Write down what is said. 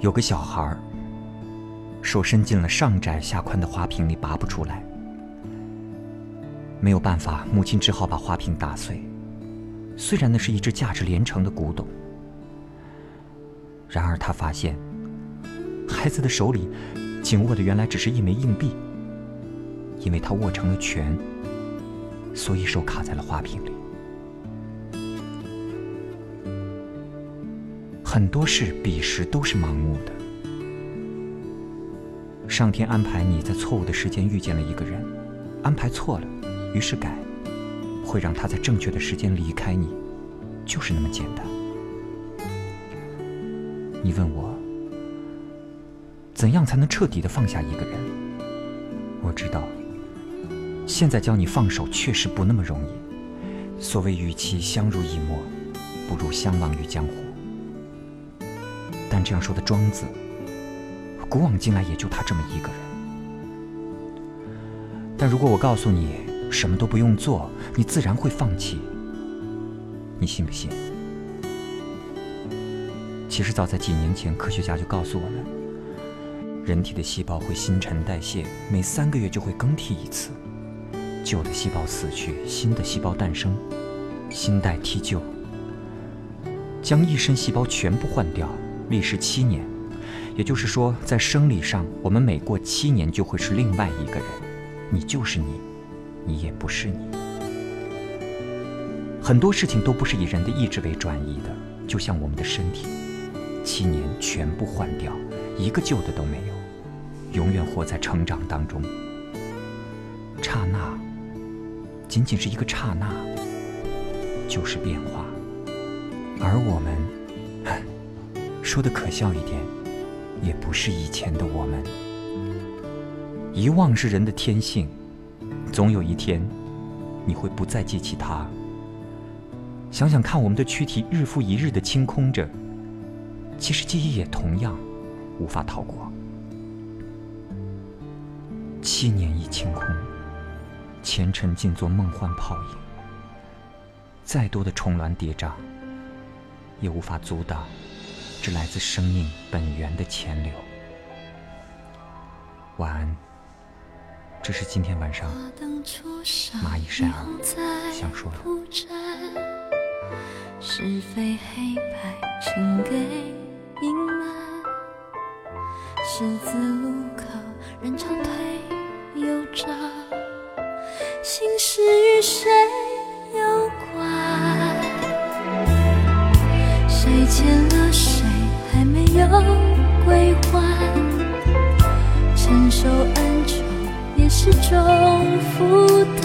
有个小孩，手伸进了上窄下宽的花瓶里，拔不出来。没有办法，母亲只好把花瓶打碎。虽然那是一只价值连城的古董，然而他发现，孩子的手里紧握的原来只是一枚硬币。因为他握成了拳，所以手卡在了花瓶里。很多事彼时都是盲目的。上天安排你在错误的时间遇见了一个人，安排错了，于是改，会让他在正确的时间离开你，就是那么简单。你问我，怎样才能彻底的放下一个人？我知道，现在教你放手确实不那么容易。所谓与其相濡以沫，不如相忘于江湖。但这样说的庄子，古往今来也就他这么一个人。但如果我告诉你什么都不用做，你自然会放弃，你信不信？其实早在几年前，科学家就告诉我们，人体的细胞会新陈代谢，每三个月就会更替一次，旧的细胞死去，新的细胞诞生，新代替旧，将一身细胞全部换掉。历时七年，也就是说，在生理上，我们每过七年就会是另外一个人，你就是你，你也不是你。很多事情都不是以人的意志为转移的，就像我们的身体，七年全部换掉，一个旧的都没有，永远活在成长当中。刹那，仅仅是一个刹那，就是变化，而我们。说的可笑一点，也不是以前的我们。遗忘是人的天性，总有一天，你会不再记起他。想想看，我们的躯体日复一日的清空着，其实记忆也同样无法逃过。七年已清空，前尘尽作梦幻泡影。再多的重峦叠嶂，也无法阻挡。这来自生命本源的潜流。晚安，这是今天晚上蚂蚁晒儿想说的。是非黑白，请给隐瞒。十字路口，人潮退又涨，心事与谁有关？谁欠了谁？有归还，承受恩仇也是种负。